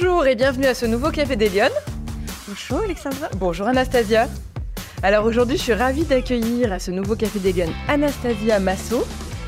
Bonjour et bienvenue à ce nouveau Café des Lyonnes. Bonjour Alexandra. Bonjour Anastasia. Alors aujourd'hui, je suis ravie d'accueillir à ce nouveau Café des Lyonnes Anastasia Masso.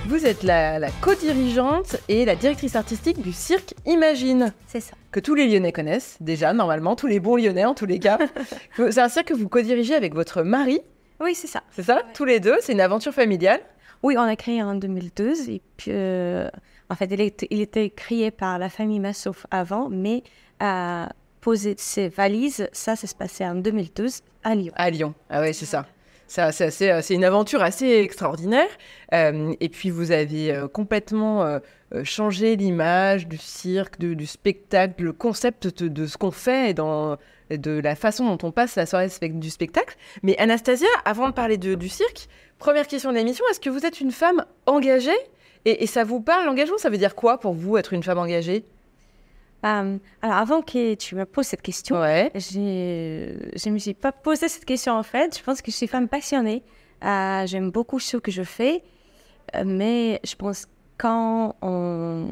Vous êtes la, la co-dirigeante et la directrice artistique du cirque Imagine. C'est ça. Que tous les Lyonnais connaissent déjà, normalement, tous les bons Lyonnais en tous les cas. c'est un cirque que vous co-dirigez avec votre mari, Oui, c'est ça. c'est ça? Tous les deux, c'est une aventure familiale? Oui, on a créé en 2012 et puis euh, en fait, il était, créé par la famille Massouf avant, mais à poser ses valises, ça, ça se passait en 2012 à Lyon. À Lyon. Ah ouais, c'est ça. Ça, euh, c'est une aventure assez extraordinaire. Euh, et puis, vous avez euh, complètement changé l'image du cirque, du spectacle, le concept de, ce qu'on fait et de la façon dont on passe la soirée du spectacle. Mais Anastasia, avant de parler du cirque, première question de l'émission, est-ce que vous êtes une femme engagée? Et, et ça vous parle, l'engagement? Ça veut dire quoi pour vous, être une femme engagée? Euh, alors, avant que tu me poses cette question, Ouais. je ne me suis pas posé cette question en fait. Je pense que je suis femme passionnée. Euh, J'aime beaucoup ce que je fais, euh, mais je pense quand on,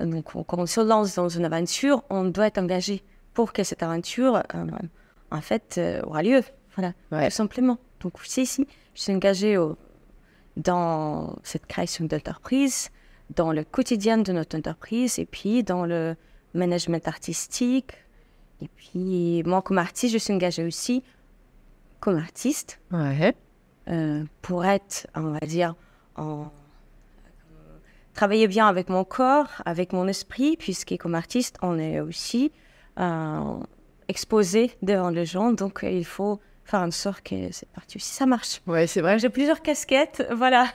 donc, on- quand on se lance dans une aventure, on doit être engagé pour que cette aventure, en fait, aura lieu. Voilà, Ouais. tout simplement. Donc, c'est ici, je suis engagée au- dans cette création d'entreprise, dans le quotidien de notre entreprise et puis dans le management artistique. Et puis, moi, comme artiste, je suis engagée aussi comme artiste Ouais. euh, pour être, on va dire, en travailler bien avec mon corps, avec mon esprit, puisque comme artiste, on est aussi euh, exposé devant les gens, donc il faut faire en sorte que cette partie aussi, ça marche. Ouais, c'est vrai. J'ai plusieurs casquettes, voilà.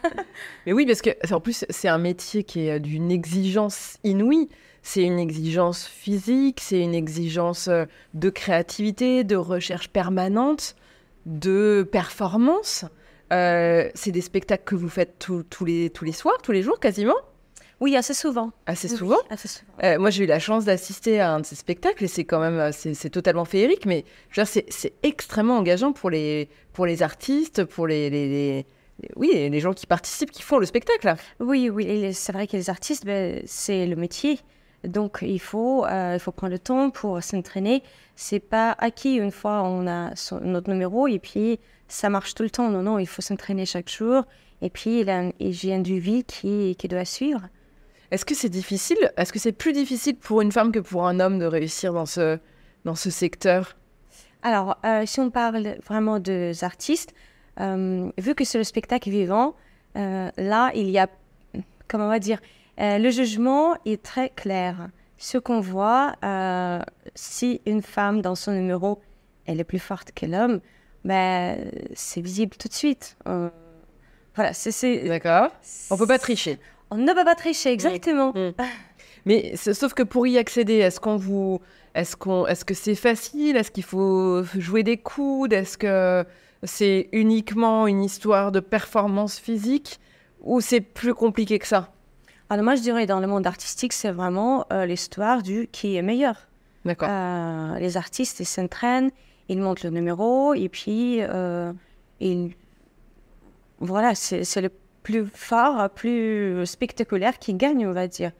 Mais oui, parce que en plus, c'est un métier qui est d'une exigence inouïe. C'est une exigence physique, c'est une exigence euh, de créativité, de recherche permanente, de performance. Euh, c'est des spectacles que vous faites tous- tous les, tous les soirs, tous les jours quasiment, Oui, assez souvent. assez Oui, souvent. assez souvent. Euh, moi, j'ai eu la chance d'assister à un de ces spectacles et c'est quand même, euh, c'est totalement féerique, mais c'est extrêmement engageant pour les, pour les artistes, pour les, les- les- oui, les gens qui participent, qui font le spectacle. Oui, oui, c'est vrai que les artistes, ben, c'est le métier. Donc, il faut, euh, il faut prendre le temps pour s'entraîner. C'est pas acquis une fois on a son- notre numéro et puis ça marche tout le temps. Non, non, il faut s'entraîner chaque jour. Et puis, il y a une hygiène du vie qui, qui doit suivre. Est-ce que c'est difficile? Est-ce que c'est plus difficile pour une femme que pour un homme de réussir dans ce, dans ce secteur? Alors, euh, si on parle vraiment des artistes, euh, vu que c'est le spectacle vivant, euh, là, il y a, comment on va dire, le jugement est très clair. Ce qu'on voit, si une femme dans son numéro, elle est plus forte que l'homme, ben, c'est visible tout de suite. Voilà, c'est... c'est- D'accord On peut pas tricher. On ne peut pas tricher, exactement. Mais c'est- sauf que pour y accéder, est-ce qu'on vous, est-ce qu'on, est-ce que c'est facile? Est-ce qu'il faut jouer des coudes? Est-ce que c'est uniquement une histoire de performance physique ou c'est plus compliqué que ça? Alors moi, je dirais, dans le monde artistique, c'est vraiment euh, l'histoire du qui est meilleur. D'accord. Euh, les artistes, ils s'entraînent, ils montent le numéro, et puis, euh, ils... voilà, c'est le plus fort, plus spectaculaire qui gagne, on va dire.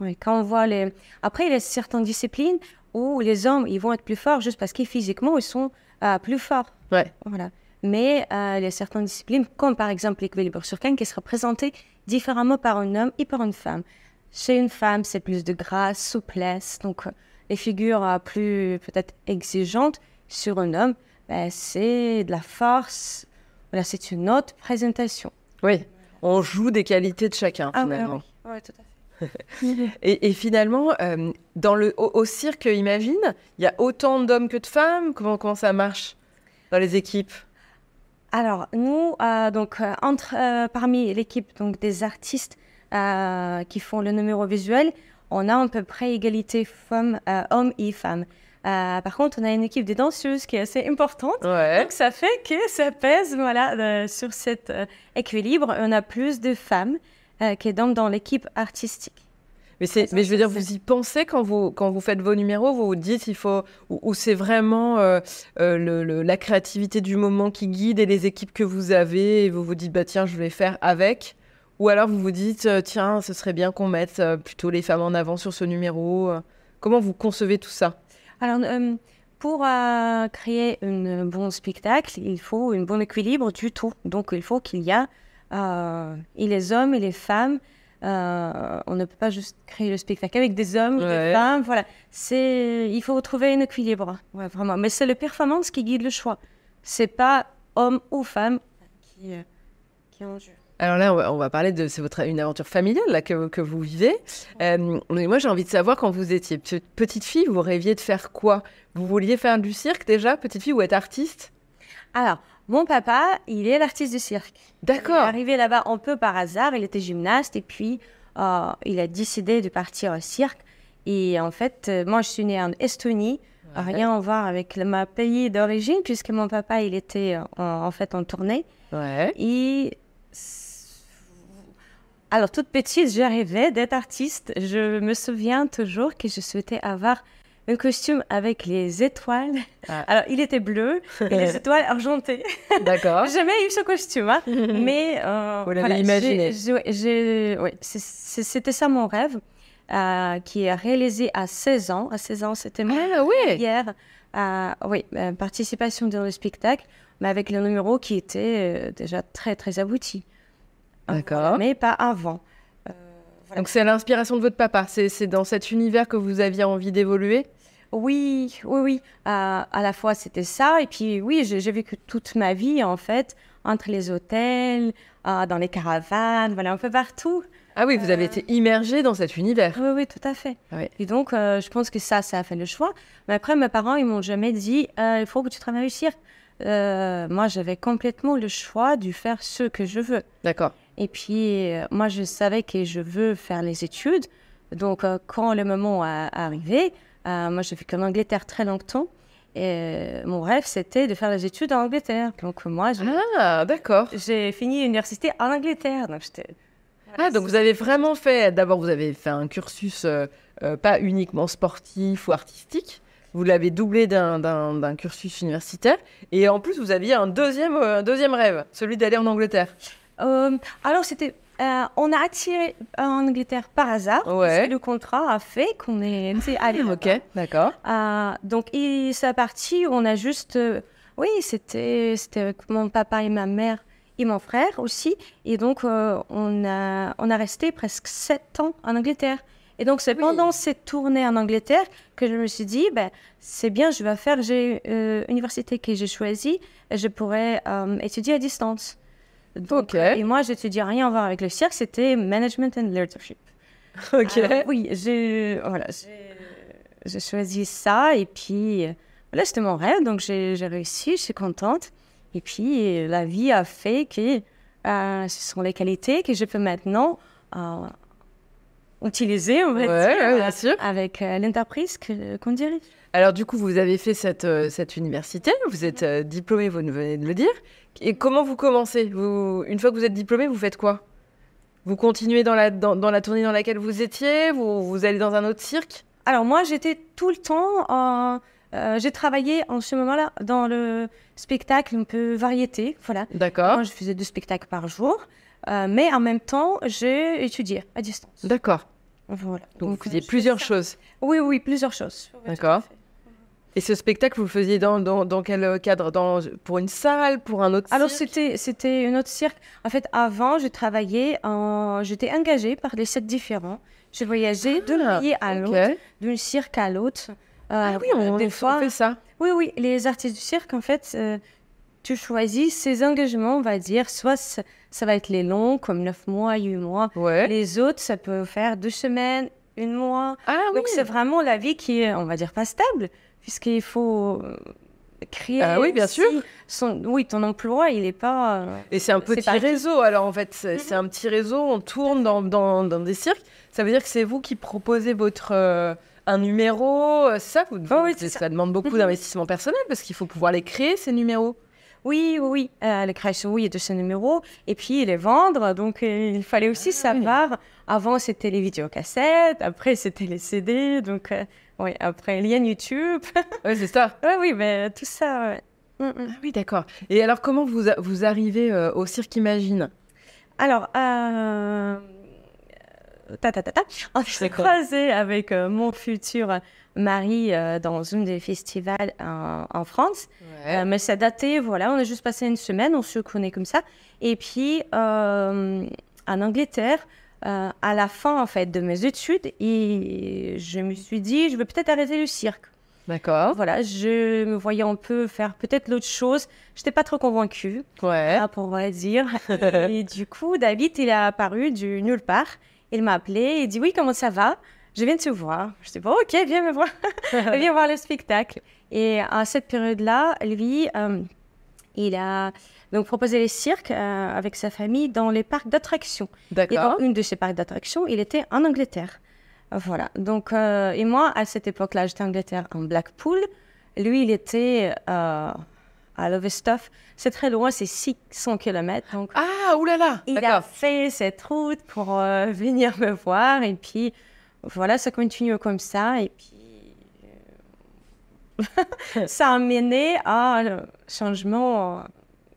Oui, quand on voit les... Après, il y a certaines disciplines où les hommes, ils vont être plus forts juste parce qu'ils physiquement, ils sont euh, plus forts. Ouais. Voilà. Mais euh, il y a certaines disciplines, comme par exemple l'équilibre sur canne, qui sera présenté différemment par un homme et par une femme. Chez une femme, c'est plus de grâce, souplesse, donc euh, les figures euh, plus peut-être exigeantes. Sur un homme, ben, c'est de la force. Voilà, c'est une autre présentation. Oui. On joue des qualités de chacun Ah ouais, finalement. ouais, tout à fait. Et, et finalement, euh, dans le, au, au cirque, imagine, il y a autant d'hommes que de femmes. Comment, comment ça marche dans les équipes? Alors, nous, euh, donc, euh, entre, euh, parmi l'équipe donc, des artistes qui font le numéro visuel, on a à peu près égalité femmes, hommes et femmes. Euh, par contre, on a une équipe de danseuses qui est assez importante. Ouais. Donc, ça fait que ça pèse voilà, euh, sur cet euh, équilibre. On a plus de femmes que d'hommes dans l'équipe artistique. Mais, c'est, Ça, mais je veux dire, vous y pensez quand vous, quand vous faites vos numéros, vous vous dites, il faut, ou, ou c'est vraiment euh, euh, le- le- la créativité du moment qui guide et les équipes que vous avez, et vous vous dites, bah tiens, je vais faire avec? Ou alors vous vous dites, tiens, ce serait bien qu'on mette plutôt les femmes en avant sur ce numéro. Comment vous concevez tout ça? Alors, euh, pour euh, créer un bon spectacle, il faut un bon équilibre du tout. Donc, il faut qu'il y a euh, et les hommes et les femmes. Euh, on ne peut pas juste créer le spectacle avec des hommes, Ouais. des femmes. Voilà, c'est il faut trouver un équilibre. Ouais, vraiment. Mais c'est le performance qui guide le choix. C'est pas homme ou femme qui euh, qui en jeu. Alors là, on va, on va parler de c'est votre une aventure familiale là que, que vous vivez. Euh, mais moi, j'ai envie de savoir quand vous étiez pe- petite fille, vous rêviez de faire quoi? Vous vouliez faire du cirque déjà, petite fille, ou être artiste? Alors, mon papa, il est l'artiste du cirque. Il est D'accord. arrivé là-bas un peu par hasard. Il était gymnaste et puis euh, il a décidé de partir au cirque. Et en fait, euh, moi, je suis née en Estonie. Rien à voir avec le- ma pays d'origine puisque mon papa, il était euh, en, en fait en tournée. Ouais. Et alors, toute petite, je rêvais d'être artiste. Je me souviens toujours que je souhaitais avoir un costume avec les étoiles. Ah. Alors, il était bleu et les étoiles argentées. D'accord. J'ai jamais eu ce costume, hein. mais euh, Vous l'avez imaginé. ouais, c'est- c'est- C'était ça mon rêve, euh, qui est réalisé à 16 ans. À 16 ans, c'était mon Ah première euh, oui, euh, participation dans le spectacle, mais avec le numéro qui était déjà très très abouti. Euh, D'accord. mais pas avant. Euh, voilà. Donc c'est à l'inspiration de votre papa. C'est dans cet univers que vous aviez envie d'évoluer? Oui, oui, oui. Euh, à la fois, c'était ça. Et puis, oui, j'ai vécu toute ma vie, en fait, entre les hôtels, euh, dans les caravanes, voilà, un peu partout. Ah oui, vous avez Euh. été immergé dans cet univers. Oui, oui, tout à fait. Et donc, euh, je pense que ça, ça a fait le choix. Mais après, mes parents, ils m'ont jamais dit, euh, il faut que tu cirque. Euh, moi, j'avais complètement le choix de faire ce que je veux. D'accord. Et puis, euh, moi, je savais que je veux faire les études. Donc, euh, quand le moment a arrivé, euh, moi, j'ai vécu en Angleterre très longtemps. Et euh, mon rêve, c'était de faire les études en Angleterre. Donc, moi, j'ai Ah d'accord. j'ai fini l'université en Angleterre. Donc, j'étais... Ah donc vous avez vraiment fait. D'abord vous avez fait un cursus pas uniquement sportif ou artistique. Vous l'avez doublé d'un- d'un d'un cursus universitaire. Et en plus vous aviez un deuxième un deuxième rêve, celui d'aller en Angleterre. Euh, alors, c'était... euh, on a attiré en Angleterre par hasard. Ouais. parce que Le contrat a fait qu'on est allé. Ok, d'accord. Euh, donc, c'est parti, on a juste... euh, oui, c'était avec mon papa et ma mère et mon frère aussi. Et donc, euh, on, a, on a resté presque sept ans en Angleterre. Et donc, c'est Oui. pendant cette tournée en Angleterre que je me suis dit, ben, c'est bien, je vais faire j'ai euh, université que j'ai choisie, et je pourrais euh, étudier à distance. Donc, Ok. euh, Et moi, j'étudiais rien à voir avec le cirque, c'était management and leadership. Ok. Alors, oui, j'ai voilà, choisi ça et puis euh, voilà, c'était mon rêve, donc j'ai réussi, je suis contente. Et puis euh, la vie a fait que euh, ce sont les qualités que je peux maintenant euh, utiliser, on va Ouais, dire, ouais, bien euh, sûr. avec euh, l'entreprise qu'on dirige. Alors du coup vous avez fait cette euh, cette université. Vous êtes diplômé, vous venez de le dire. Et comment vous commencez? Vous une fois que vous êtes diplômé, vous faites quoi? Vous continuez dans la dans, dans la tournée dans laquelle vous étiez? Vous vous allez dans un autre cirque? Alors moi, j'étais tout le temps, en- euh, j'ai travaillé en ce moment-là dans le spectacle un peu variété, voilà. D'accord. Moi, je faisais deux spectacles par jour, euh, mais en même temps, j'ai étudié à distance. D'accord. Voilà. Donc, vous faisiez plusieurs ça. choses. Oui, oui, plusieurs choses. Oui, D'accord. Et ce spectacle, vous le faisiez dans, dans, dans quel cadre? Dans, Pour une salle Pour un autre Alors, cirque? c'était, c'était un autre cirque. En fait, avant, je travaillais en... J'étais engagée par des cirques différents. Je voyageais d'un Ah, pays à l'autre, d'un cirque à l'autre. Ah Euh, oui, on, des on fois, fait ça. Oui, oui, les artistes du cirque, en fait, euh, tu choisis ces engagements, on va dire, soit ça, va être les longs, comme 9 mois, 8 mois. Ouais. Les autres, ça peut faire deux semaines, une mois. Ah oui. Donc, c'est vraiment la vie qui est, on va dire, pas stable, puisqu'il faut euh, créer. Ah oui, bien sûr. Son... Oui, ton emploi, il n'est pas. euh, Et c'est un petit réseau. Alors en fait, c'est c'est un petit réseau. On tourne dans, dans, dans des cirques. Ça veut dire que c'est vous qui proposez votre euh, un numéro. Ça, vous, Oh oui, ça. ça. demande beaucoup d'investissement personnel parce qu'il faut pouvoir les créer ces numéros. Oui, oui, oui. Euh, la création, oui, de ce numéro. Et puis, les vendre. Donc, euh, il fallait aussi Ah oui. savoir. Avant, c'était les vidéocassettes. Après, c'était les CD. Donc, euh, oui, après, lien YouTube. Ouais, c'est ça. oui, oui, mais tout ça, ouais. Mm, mm. Ah oui, d'accord. Et alors, comment vous, a- vous arrivez euh, au cirque Imagine? Alors, ta, ta, ta, ta. On s'est croisé avec euh, mon futur mari euh, dans une des festivals en, en France. Euh, mais ça datait, voilà, on a juste passé une semaine, on se connaît comme ça. Et puis, euh, en Angleterre, euh, à la fin, en fait, de mes études, et je me suis dit, je vais peut-être arrêter le cirque. D'accord. Voilà, je me voyais un peu faire peut-être l'autre chose. Je n'étais pas trop convaincue, Ouais. ah, pour vrai dire. et du coup, David, il est apparu du nulle part. Il m'a appelé, il dit, oui, comment ça va? Je viens de te voir. Je dis, bon, ok, viens me voir. viens voir le spectacle. Et à cette période-là, lui, euh, il a donc proposé les cirques euh, avec sa famille dans les parcs d'attractions. Et dans une de ces parcs d'attractions, il était en Angleterre. Voilà. Donc, euh, et moi, à cette époque-là, j'étais en Angleterre, en Blackpool. Lui, il était à Lowestoft. C'est très loin, c'est 600 km. Donc, Ah, oulala. il a fait cette route pour euh, venir me voir. Et puis, voilà, ça continue comme ça. Et puis, euh, ça a mené à un changement euh,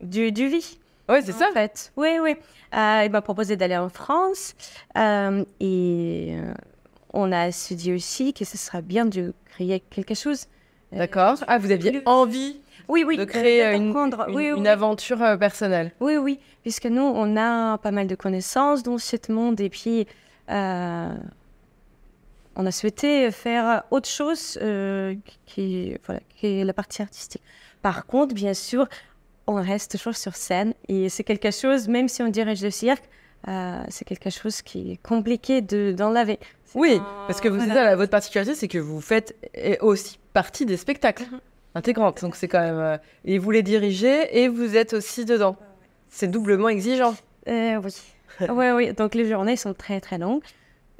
du, du vie. Ouais, c'est ça. En fait, oui, oui. Euh, il m'a proposé d'aller en France euh, et euh, on a se dit aussi que ce serait bien de créer quelque chose. D'accord. Ah, vous aviez envie Oui, oui. de créer euh, une, une- oui, une aventure euh, personnelle. Oui, oui, puisque nous, on a pas mal de connaissances dans ce monde et puis euh, on a souhaité faire autre chose euh, qui, voilà, qui est la partie artistique. Par contre, bien sûr, on reste toujours sur scène et c'est quelque chose, même si on dirige le cirque, euh, c'est quelque chose qui est compliqué de- d'enlever. C'est Oui, un- parce que vous, voilà. ça, la- votre particularité, c'est que vous faites aussi partie des spectacles Intégrantes. Donc c'est quand même. euh, et vous les dirigez et vous êtes aussi dedans. C'est doublement exigeant. Euh, oui. oui, oui. Donc les journées sont très, très longues.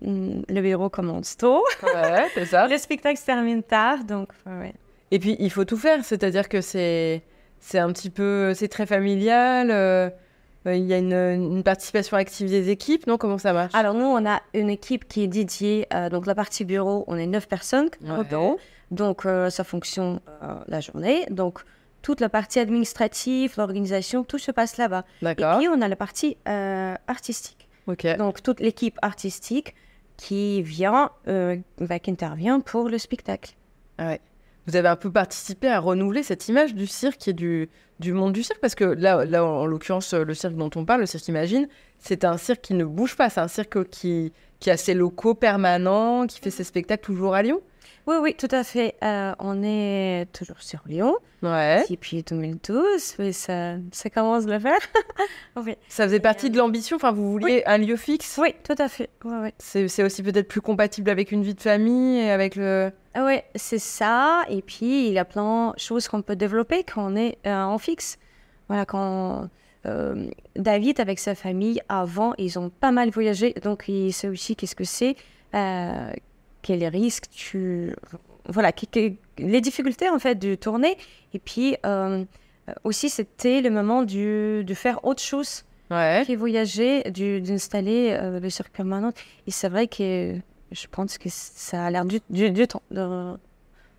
Hum, Le bureau commence tôt. Ouais, c'est ça. Le spectacle se termine tard, donc ouais. Et puis il faut tout faire, c'est-à-dire que c'est c'est un petit peu c'est très familial. euh, Il y a une, une participation active des équipes, non Comment ça marche? Alors nous, on a une équipe qui est dédiée, euh, donc la partie bureau, on est neuf personnes Ouais. Donc euh, ça fonctionne euh, la journée, donc toute la partie administrative, l'organisation, tout se passe là-bas. Et puis on a la partie euh, artistique, Ok. donc toute l'équipe artistique qui vient, bah, qui intervient pour le spectacle. Ah ouais. Vous avez un peu participé à renouveler cette image du cirque et du, du monde du cirque? Parce que là, là en l'occurrence, le cirque dont on parle, le cirque Imagine, c'est un cirque qui ne bouge pas. C'est un cirque qui, qui a ses locaux permanents, qui fait ses spectacles toujours à Lyon. Oui, oui, tout à fait. Euh, on est toujours sur Lyon Ouais. depuis 2012, mais ça, ça commence à le faire. oui. Ça faisait partie de l'ambition. Enfin, vous vouliez un lieu fixe? oui, tout à fait. Ouais, ouais. C'est aussi peut-être plus compatible avec une vie de famille et avec le. Ah ouais, c'est ça. Et puis, il y a plein de choses qu'on peut développer quand on est euh, en fixe. Voilà, quand euh, David, avec sa famille, avant, ils ont pas mal voyagé. Donc, il sait aussi qu'est-ce que c'est, euh, quels risques tu... Voilà, que- que- les difficultés, en fait, de tourner. Et puis, euh, aussi, c'était le moment du, de faire autre chose Ouais. qui voyager, d'installer euh, le cirque permanent. Et c'est vrai que je pense que ça a l'air du, du, du temps. de-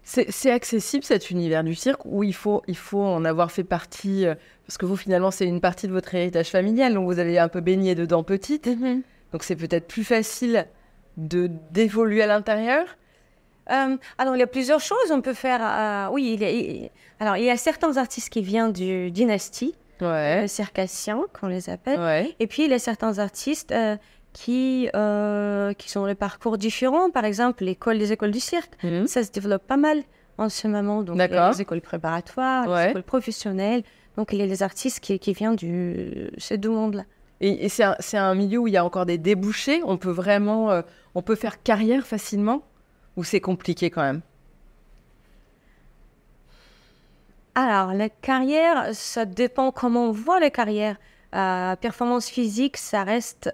C'est accessible cet univers du cirque où il faut, il faut en avoir fait partie, euh, parce que vous finalement c'est une partie de votre héritage familial, donc vous avez un peu baigné dedans petite, donc c'est peut-être plus facile de d'évoluer à l'intérieur. Euh, alors, il y a plusieurs choses. On peut faire. euh, oui, il y a, il- alors, il y a certains artistes qui viennent du dynastie, Ouais, le circassien, qu'on les appelle. ouais, Et puis, il y a certains artistes euh, qui, euh, qui sont le parcours différents. Par exemple, l'école des écoles du cirque. Mhm. Ça se développe pas mal en ce moment. Donc, il y a D'accord. les écoles préparatoires, Ouais. les écoles professionnelles. Donc, il y a les artistes qui, qui viennent de ces deux mondes-là. Et, et c'est un, milieu où il y a encore des débouchés. On peut vraiment, euh, on peut faire carrière facilement, ou c'est compliqué quand même? Alors, la carrière, ça dépend comment on voit la carrière. Euh, performance physique, ça reste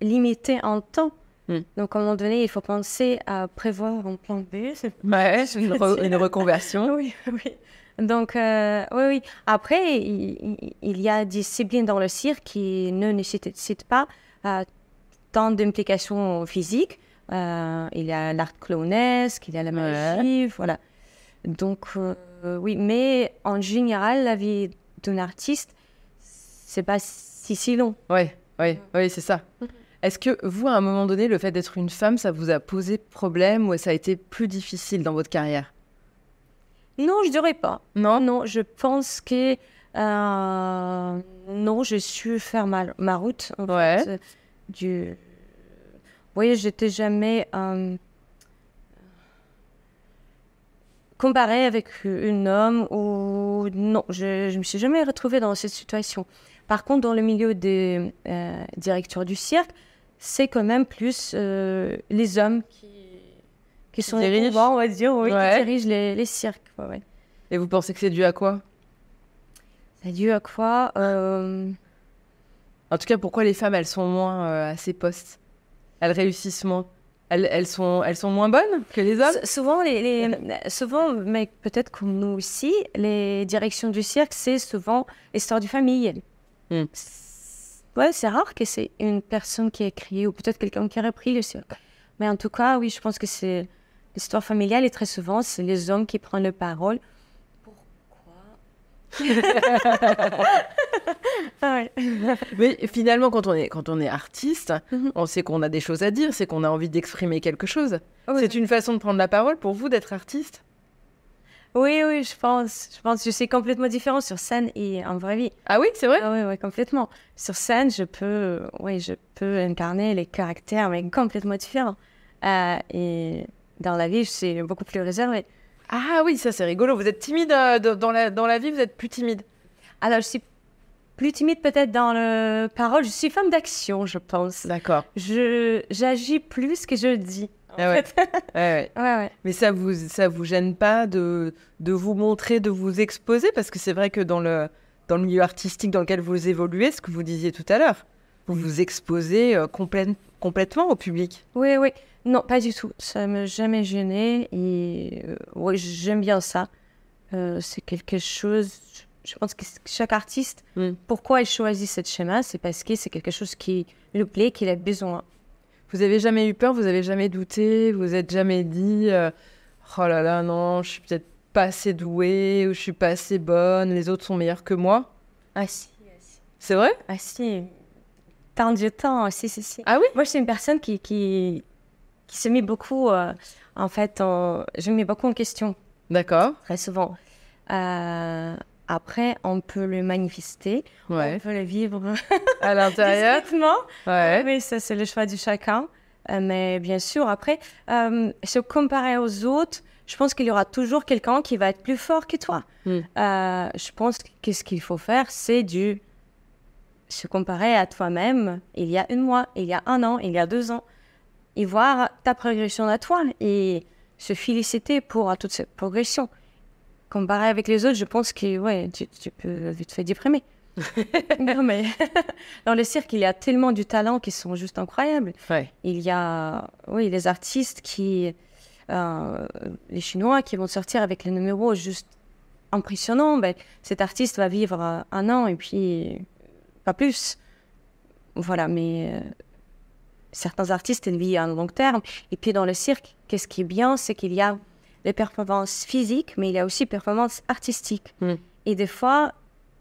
limité en temps. Hmm. Donc, à un moment donné, il faut penser à prévoir un plan B. Ouais, une, re- une reconversion. Oui, oui. Donc, euh, oui, oui. Après, il, y a des disciplines dans le cirque qui ne nécessitent pas euh, tant d'implications physiques. Euh, il y a l'art clownesque, il y a la magie, voilà. Donc, euh, oui, mais en général, la vie d'un artiste, c'est pas si, si long. Ouais, ouais, ouais, c'est ça. Est-ce que vous, à un moment donné, le fait d'être une femme, ça vous a posé problème ou ça a été plus difficile dans votre carrière? Non, je dirais pas. Non Non, je pense que euh, non, j'ai su faire ma, ma route. En Ouais. fait, du... Oui, j'étais jamais euh, comparée avec un homme ou non, je, je me suis jamais retrouvée dans cette situation. Par contre, dans le milieu des euh, directeurs du cirque, c'est quand même plus les hommes qui, qui sont les pouvoirs, on va dire, oui, Ouais. qui dirigent les, les cirques. ouais, ouais. Et vous pensez que c'est dû à quoi? C'est dû à quoi Euh, En tout cas, pourquoi les femmes, elles sont moins euh, à ces postes? Elles réussissent moins elles, elles sont, elles sont moins bonnes que les hommes? S- Souvent, les, les- souvent, mais peut-être comme nous aussi, les directions du cirque, c'est souvent l'histoire du famille. C'est- Ouais, c'est rare que c'est une personne qui a créé ou peut-être quelqu'un qui a repris le cirque. Mais en tout cas, oui, je pense que c'est l'histoire familiale et très souvent, c'est les hommes qui prennent la parole. Pourquoi? Ah ouais. Mais finalement, quand on est, quand on est artiste, Mhm. on sait qu'on a des choses à dire, c'est qu'on a envie d'exprimer quelque chose. Oui. C'est une façon de prendre la parole pour vous d'être artiste? Oui, oui, je pense. Je pense que c'est complètement différent sur scène et en vraie vie. Ah oui, c'est vrai? Ah oui, oui, complètement. Sur scène, je peux, oui, je peux incarner les caractères, mais complètement différents. Euh, et dans la vie, c'est beaucoup plus réservé. Ah oui, ça c'est rigolo. Vous êtes timide euh, de- dans, la, dans la vie, vous êtes plus timide. Alors, je suis plus timide peut-être dans le parole. Je suis femme d'action, je pense. D'accord. Je, j'agis plus que je dis. Ah ouais. Ouais, ouais. ouais, ouais. Mais ça vous, ça vous gêne pas de, de vous montrer, de vous exposer? Parce que c'est vrai que dans le, dans le milieu artistique dans lequel vous évoluez, ce que vous disiez tout à l'heure, vous vous exposez euh, complète- complètement au public. Oui, oui. Non, pas du tout. Ça m'a jamais gêné et euh, oui, j'aime bien ça. Euh, c'est quelque chose. Je pense que chaque artiste, Mm. pourquoi il choisit ce schéma, c'est parce que c'est quelque chose qui lui plaît, qu'il a besoin. Vous avez jamais eu peur, vous avez jamais douté, vous êtes jamais dit euh, oh là là non, je suis peut-être pas assez douée ou je suis pas assez bonne, les autres sont meilleurs que moi? Ah si, C'est vrai? Ah si. Tant du temps, si, si, si. Ah oui? Moi, je suis une personne qui, qui, qui se met beaucoup, euh, en fait, en- je me mets beaucoup en question, D'accord. très souvent. Euh, après, on peut le manifester, on Ouais. peut le vivre À l'intérieur. Ouais. Mais ça, c'est le choix de chacun. Euh, mais bien sûr, après, se comparer aux autres, je pense qu'il y aura toujours quelqu'un qui va être plus fort que toi. Mm. Euh, je pense que ce qu'il faut faire, c'est du se comparer à toi-même il y a un mois, il y a un an, il y a deux ans, et voir ta progression à toi et se féliciter pour toute cette progression. Comparer avec les autres, je pense que ouais, tu, tu peux vite fait déprimer. non, mais dans le cirque, il y a tellement du talent qui sont juste incroyables. Ouais. Il y a, oui, les artistes qui, euh, les Chinois qui vont sortir avec les numéros juste impressionnants. Ben, cet artiste va vivre euh, un an et puis pas plus. Voilà, mais euh, certains artistes ils vivent à long terme. Et puis dans le cirque, qu'est-ce qui est bien, c'est qu'il y a les performances physiques, mais il y a aussi performances artistiques. Mm. Et des fois,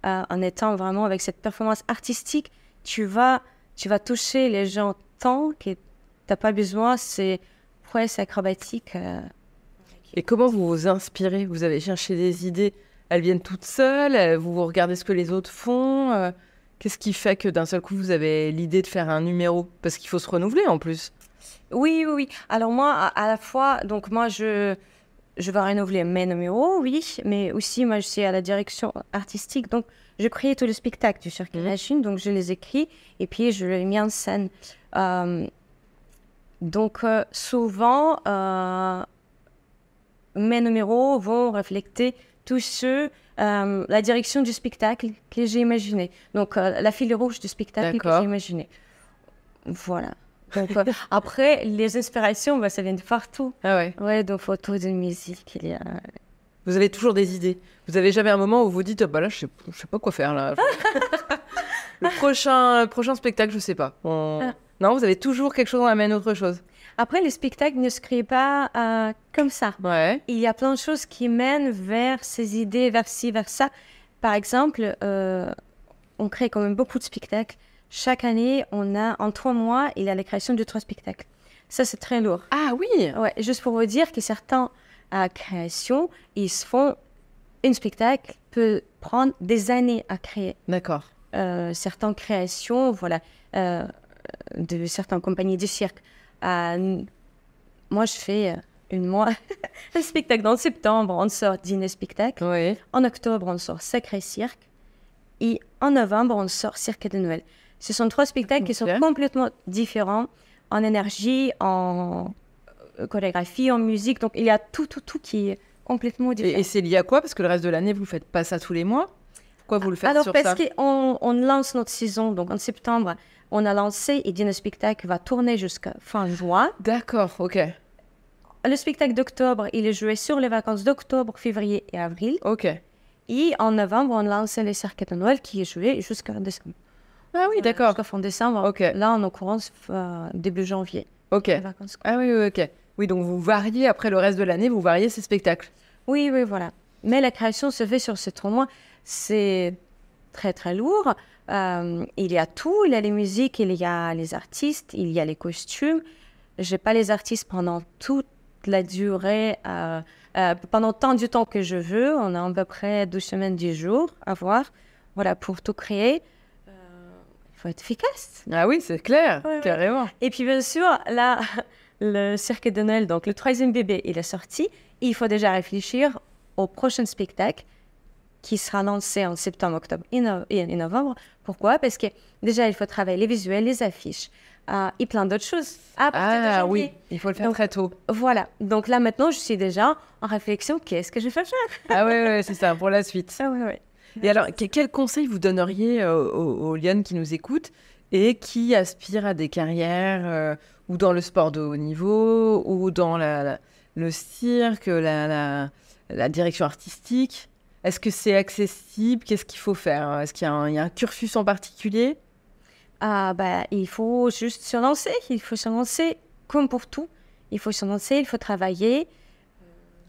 euh, en étant vraiment avec cette performance artistique, tu vas, tu vas toucher les gens tant que tu n'as pas besoin ces prouesses acrobatiques. euh. Et comment vous vous inspirez? Vous avez cherché des idées, elles viennent toutes seules, euh, vous regardez ce que les autres font. euh, Qu'est-ce qui fait que d'un seul coup vous avez l'idée de faire un numéro? Parce qu'il faut se renouveler en plus. Oui, oui, oui. Alors moi, à, à la fois, donc moi, je, je vais renouveler mes numéros, oui, mais aussi, moi, je suis à la direction artistique, donc je crée tout le spectacle du Cirque Mhm. Machine, donc je les écris et puis je les mets en scène. Euh, donc euh, souvent, euh, mes numéros vont refléter tous ceux, euh, la direction du spectacle que j'ai imaginé. Donc euh, la file rouge du spectacle que j'ai imaginé. Voilà. Donc, euh, après, les inspirations, bah, ça vient de partout. Ah ouais. Ouais, de photos, de musique, il y a... Vous avez toujours des idées. Vous avez jamais un moment où vous dites, Ah bah là, je sais, je sais pas quoi faire là. le prochain, le prochain spectacle, je sais pas. On- Ah. Non, vous avez toujours quelque chose, on amène autre chose. Après, les spectacles ne se créent pas euh, comme ça. Ouais. Il y a plein de choses qui mènent vers ces idées, vers ci, vers ça. Par exemple, euh, on crée quand même beaucoup de spectacles chaque année, on a, en trois mois, il y a la création de trois spectacles. Ça, c'est très lourd. Ah oui Ouais, juste pour vous dire que certains euh, créations, ils se font. Un spectacle peut prendre des années à créer. D'accord. Euh, certaines créations, voilà, euh, de certaines compagnies de cirque. Moi, je fais euh, une mois un spectacle. En septembre, on sort Dîner Spectacle. Oui. En octobre, on sort Sacré Cirque. Et en novembre, on sort Cirque de Noël. Ce sont trois spectacles qui sont complètement différents en énergie, en euh, chorégraphie, en musique. Donc, il y a tout, tout, tout qui est complètement différent. et c'est lié à quoi? Parce que le reste de l'année, vous faites pas ça tous les mois? Pourquoi vous le faites Alors, sur parce qu'on on lance notre saison, donc en septembre, on a lancé et Dîner Spectacle va tourner jusqu'à fin juin. D'accord, ok. Le spectacle d'octobre, il est joué sur les vacances d'octobre, février et avril. Ok. Et en novembre, on lance les cirques de Noël qui est joué jusqu'à décembre. Ah oui, d'accord. Jusqu'à fin décembre. Ok. Là, en l'occurrence, euh, début janvier. Ok. Ah oui, oui, ok. Oui, donc vous variez après le reste de l'année, vous variez ces spectacles. Oui, oui, voilà. Mais la création se fait sur ces trois mois. C'est très, très lourd. Euh, il y a tout. Il y a les musiques, il y a les artistes, il y a les costumes. Je n'ai pas les artistes pendant toute la durée, euh, euh, pendant tant du temps que je veux. On a à peu près 12 semaines, 10 jours à voir. Voilà, pour tout créer. Il faut être efficace. Ah oui, c'est clair, Ouais, ouais. carrément. Et puis, bien sûr, là, le cirque de Noël, donc le troisième bébé, il est sorti. Il faut déjà réfléchir au prochain spectacle qui sera lancé en septembre, octobre et, no- et- et novembre. Pourquoi? Parce que déjà, il faut travailler les visuels, les affiches euh, et plein d'autres choses. À Ah oui, il faut le faire Donc- très tôt. Voilà. Donc là, maintenant, je suis déjà en réflexion. Qu'est-ce que je vais faire? Ah oui, ouais, c'est ça, pour la suite. Ah oui, oui. Et alors, que- quel conseil vous donneriez euh, aux, aux qui nous écoutent et qui aspirent à des carrières euh, ou dans le sport de haut niveau ou dans la- la- le cirque, la direction artistique? Est-ce que c'est accessible? Qu'est-ce qu'il faut faire? Est-ce qu'il y, a un- il y a un cursus en particulier? Ah, bah, il faut juste se lancer. Il faut se lancer comme pour tout. Il faut se lancer, il faut travailler.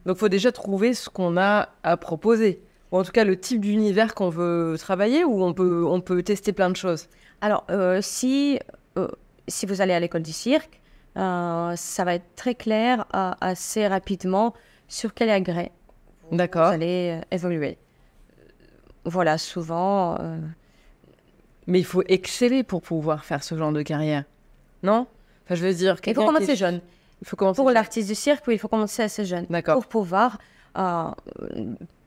Donc, il faut déjà trouver ce qu'on a à proposer. Ou en tout cas, le type d'univers qu'on veut travailler ou on peut, on peut tester plein de choses? Alors, euh, si, euh, si vous allez à l'école du cirque, euh, ça va être très clair assez rapidement sur quel agrès vous D'accord. allez euh, évoluer. Voilà, souvent, euh, Mais il faut exceller pour pouvoir faire ce genre de carrière. Non? Enfin, je veux dire, il faut qui commencer jeune. Il faut commencer. Pour l'artiste du cirque, oui, il faut commencer assez jeune. D'accord. Pour pouvoir, euh,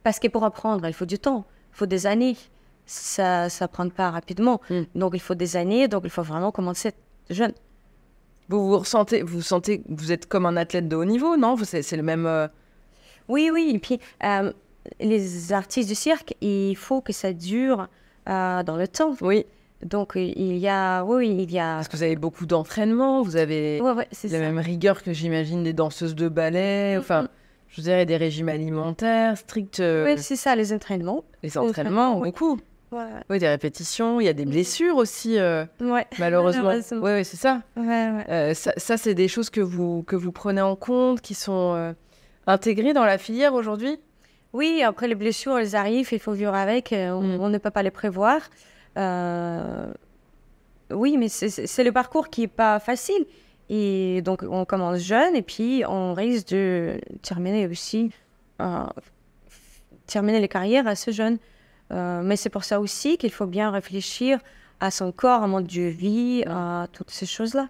parce que pour apprendre, il faut du temps, il faut des années. Ça ne prend pas rapidement. Mm. Donc, il faut des années, donc il faut vraiment commencer jeune. Vous vous ressentez, vous sentez, vous êtes comme un athlète de haut niveau, non? Vous- C'est c'est le même. euh, Oui, oui. Et puis, euh, les artistes du cirque, il faut que ça dure euh, dans le temps. Oui. Donc, il y a, oui, il y a. Parce que vous avez beaucoup d'entraînement, vous avez Ouais, ouais, la ça. même rigueur que j'imagine des danseuses de ballet. Enfin, je dirais des régimes alimentaires stricts, euh, Oui, c'est ça, les entraînements. les entraînements, oui. beaucoup. Oui, des répétitions. Il y a des blessures aussi, euh, ouais. malheureusement. Oui, ouais, c'est ça. ouais, ouais. Euh, ça, ça, c'est des choses que vous, que vous prenez en compte, qui sont euh, intégrées dans la filière aujourd'hui Oui, après les blessures, elles arrivent, il faut vivre avec, euh, on, Mm. on ne peut pas les prévoir. Euh, Oui, mais c'est- le parcours qui n'est pas facile. Et donc, on commence jeune et puis on risque de terminer aussi, euh, terminer les carrières assez jeune. Euh, mais c'est pour ça aussi qu'il faut bien réfléchir à son corps, à mode de vie, à toutes ces choses-là.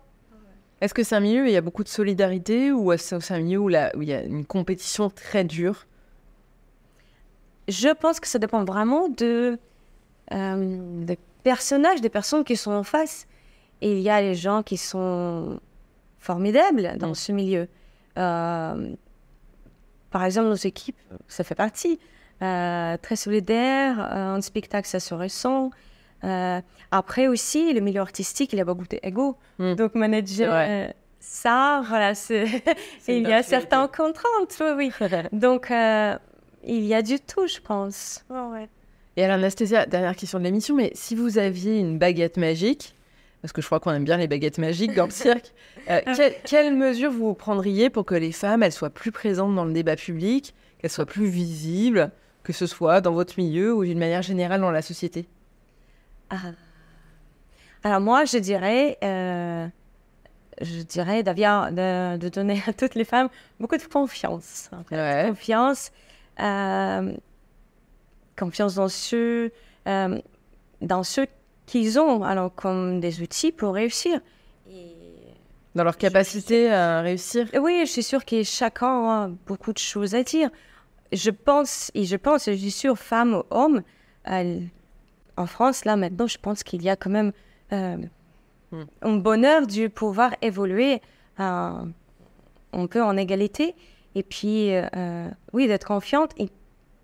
Est-ce que c'est un milieu où il y a beaucoup de solidarité ou est-ce que c'est un milieu où, la- où il y a une compétition très dure? Je pense que ça dépend vraiment de, euh, des personnages, des personnes qui sont en face. Et il y a les gens qui sont formidables dans Mm. ce milieu. Euh, par exemple, nos équipes, ça fait partie. Euh, très solidaire, euh, en spectacle, ça se ressent. Euh, après aussi, le milieu artistique, il y a beaucoup d'ego. Mm. Donc, manager, euh, ça, voilà, il y a certaines contraintes, oui, oui. Donc, euh, il y a du tout, je pense. Et alors, Anastasia, dernière question de l'émission, mais si vous aviez une baguette magique, parce que je crois qu'on aime bien les baguettes magiques dans le cirque, euh, quelle, quelle mesure vous prendriez pour que les femmes elles soient plus présentes dans le débat public, qu'elles soient plus visibles, que ce soit dans votre milieu ou d'une manière générale dans la société? Ah. Alors moi, je dirais, euh, je dirais d'avoir- de, de donner à toutes les femmes beaucoup de confiance. en fait. Ouais. Confiance, euh, confiance dans ceux, euh, dans ceux qu'ils ont, alors comme des outils pour réussir. Et Dans leur capacité à réussir. oui, je suis sûre que chacun a beaucoup de choses à dire. Je pense, et je pense, je suis sûre, femmes ou hommes, en France, là, maintenant, je pense qu'il y a quand même euh, Hmm. un bonheur de pouvoir évoluer euh, un peu en égalité. Et puis, euh, oui, d'être confiante. Et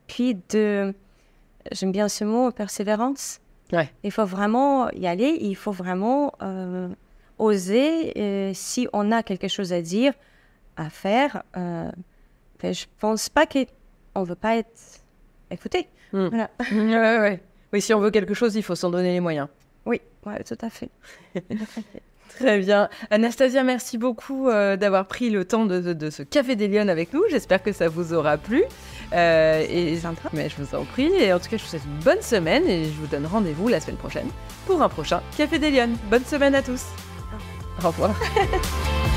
puis, de, j'aime bien ce mot, persévérance. Ouais. Il faut vraiment y aller, il faut vraiment euh, oser. euh, si on a quelque chose à dire, à faire, euh, ben, je pense pas qu'on ne veut pas être écouté. Hmm. Voilà. ouais, ouais. Oui, si on veut quelque chose, il faut s'en donner les moyens. Oui, ouais, tout à fait. Très bien. Anastasia, merci beaucoup euh, d'avoir pris le temps de, de- de ce Café des Lyonnes avec nous. J'espère que ça vous aura plu. Euh, et, mais je vous en prie. Et en tout cas, je vous souhaite une bonne semaine et je vous donne rendez-vous la semaine prochaine pour un prochain Café des Lyonnes. Bonne semaine à tous. Au revoir.